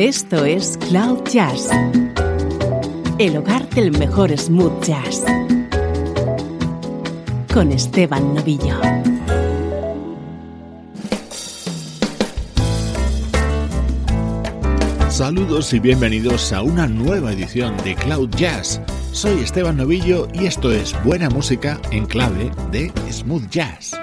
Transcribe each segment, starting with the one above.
Esto es Cloud Jazz, el hogar del mejor smooth jazz, con Esteban Novillo. Saludos y bienvenidos a una nueva edición de Cloud Jazz. Soy Esteban Novillo y esto es buena música en clave de smooth jazz.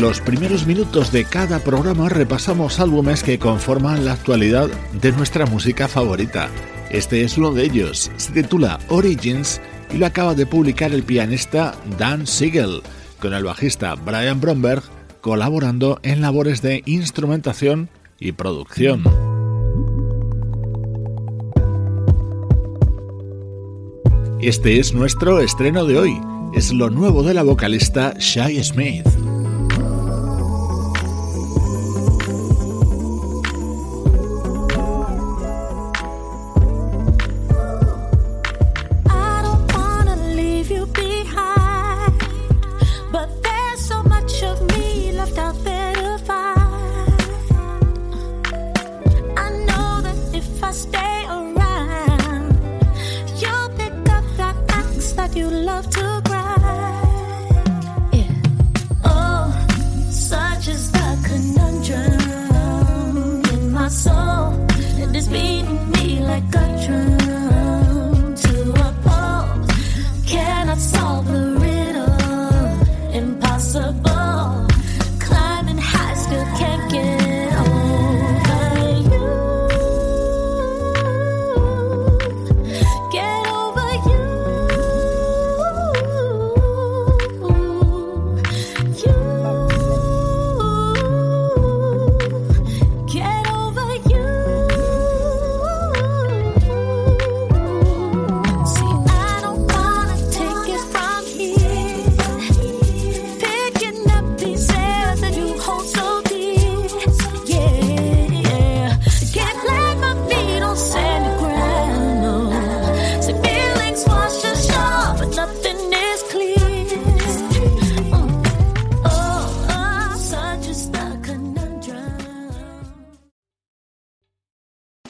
Los primeros minutos de cada programa repasamos álbumes que conforman la actualidad de nuestra música favorita. Este es uno de ellos, se titula Origins y lo acaba de publicar el pianista Dan Siegel, con el bajista Brian Bromberg colaborando en labores de instrumentación y producción. Este es nuestro estreno de hoy. Es lo nuevo de la vocalista Shai Smith.